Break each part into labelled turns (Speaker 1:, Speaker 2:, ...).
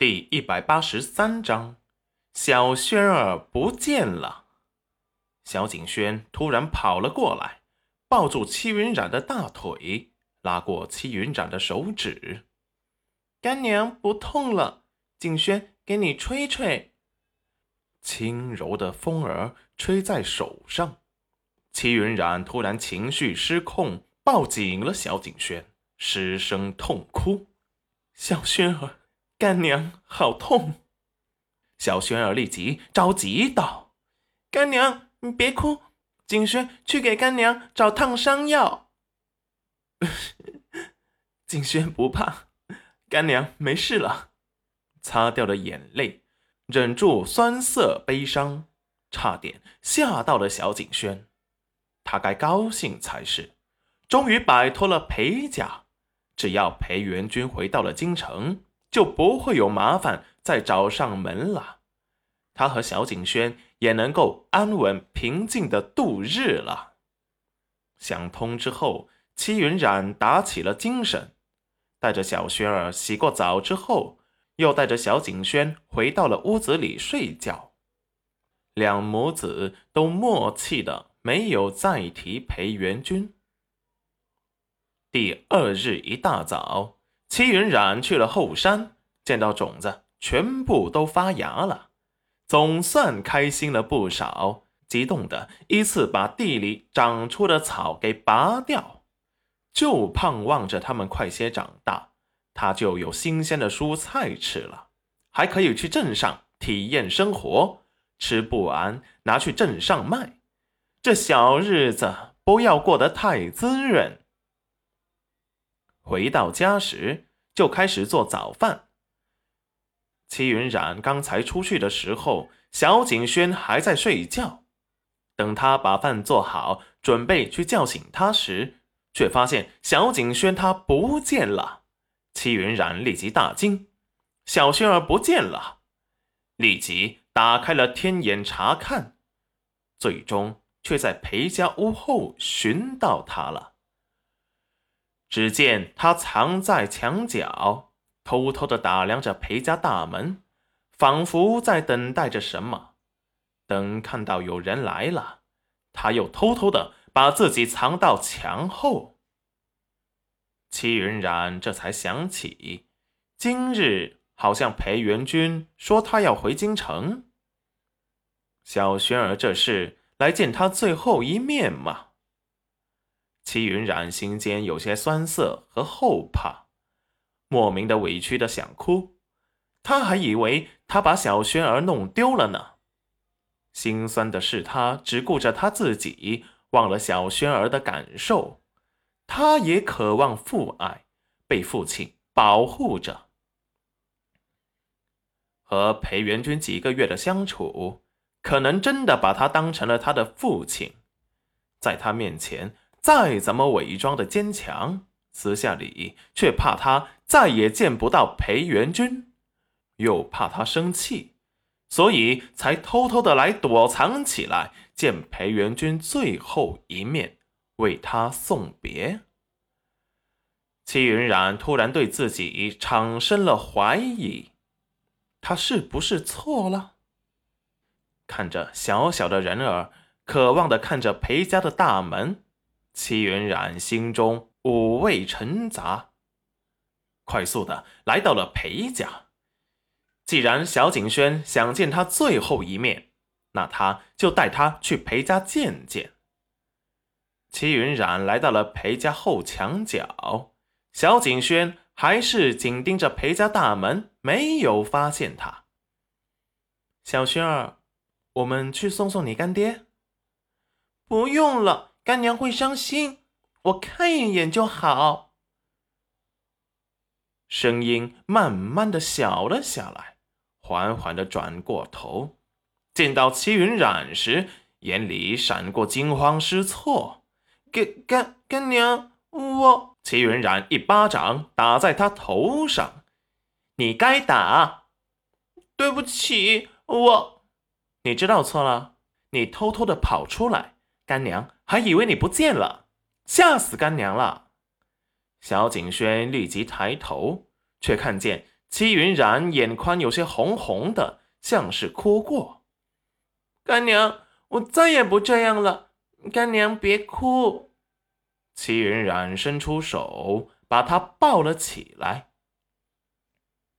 Speaker 1: 第一百八十三章，小轩儿不见了。小景轩突然跑了过来，抱住戚云染的大腿，拉过戚云染的手指。
Speaker 2: 干娘不痛了，景轩给你吹吹。
Speaker 1: 轻柔的风儿吹在手上，戚云染突然情绪失控，抱紧了小景轩，失声痛哭。
Speaker 2: 小轩儿。干娘好痛！
Speaker 1: 小轩儿立即着急道：“
Speaker 2: 干娘，你别哭，景轩去给干娘找烫伤药。”景轩不怕，干娘没事了。
Speaker 1: 擦掉了眼泪，忍住酸涩悲伤，差点吓到了小景轩。他该高兴才是，终于摆脱了裴家。只要裴元君回到了京城。就不会有麻烦再找上门了，他和小景轩也能够安稳平静的度日了。想通之后，戚云染打起了精神，带着小轩儿洗过澡之后，又带着小景轩回到了屋子里睡觉。两母子都默契的没有再提裴元君。第二日一大早。戚云染去了后山，见到种子全部都发芽了，总算开心了不少。激动的依次把地里长出的草给拔掉，就盼望着它们快些长大，他就有新鲜的蔬菜吃了，还可以去镇上体验生活。吃不完拿去镇上卖，这小日子不要过得太滋润。回到家时，就开始做早饭。戚云染刚才出去的时候，小景轩还在睡觉。等他把饭做好，准备去叫醒他时，却发现小景轩他不见了。戚云染立即大惊：“小轩儿不见了！”立即打开了天眼查看，最终却在裴家屋后寻到他了。只见他藏在墙角，偷偷的打量着裴家大门，仿佛在等待着什么。等看到有人来了，他又偷偷的把自己藏到墙后。戚云染这才想起，今日好像裴元君说他要回京城，小轩儿这是来见他最后一面吗？齐云染心间有些酸涩和后怕，莫名的委屈的想哭。他还以为他把小轩儿弄丢了呢。心酸的是，他只顾着他自己，忘了小轩儿的感受。他也渴望父爱，被父亲保护着。和裴元君几个月的相处，可能真的把他当成了他的父亲，在他面前。再怎么伪装的坚强，私下里却怕他再也见不到裴元君，又怕他生气，所以才偷偷的来躲藏起来，见裴元君最后一面，为他送别。戚云染突然对自己产生了怀疑，他是不是错了？看着小小的人儿，渴望的看着裴家的大门。戚云染心中五味陈杂，快速的来到了裴家。既然小景轩想见他最后一面，那他就带他去裴家见见。戚云染来到了裴家后墙角，小景轩还是紧盯着裴家大门，没有发现他。
Speaker 2: 小轩儿，我们去送送你干爹。不用了。干娘会伤心，我看一眼就好。
Speaker 1: 声音慢慢的小了下来，缓缓的转过头，见到齐云染时，眼里闪过惊慌失措。
Speaker 2: 干干干娘，我……
Speaker 1: 齐云染一巴掌打在他头上，你该打！
Speaker 2: 对不起，我……
Speaker 1: 你知道错了，你偷偷的跑出来。干娘还以为你不见了，吓死干娘了！小景轩立即抬头，却看见戚云染眼眶有些红红的，像是哭过。
Speaker 2: 干娘，我再也不这样了，干娘别哭。
Speaker 1: 戚云染伸出手，把他抱了起来。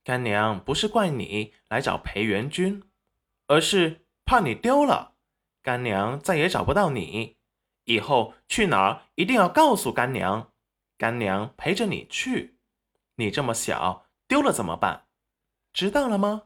Speaker 1: 干娘不是怪你来找裴元君，而是怕你丢了，干娘再也找不到你。以后去哪儿一定要告诉干娘，干娘陪着你去。你这么小，丢了怎么办？知道了吗？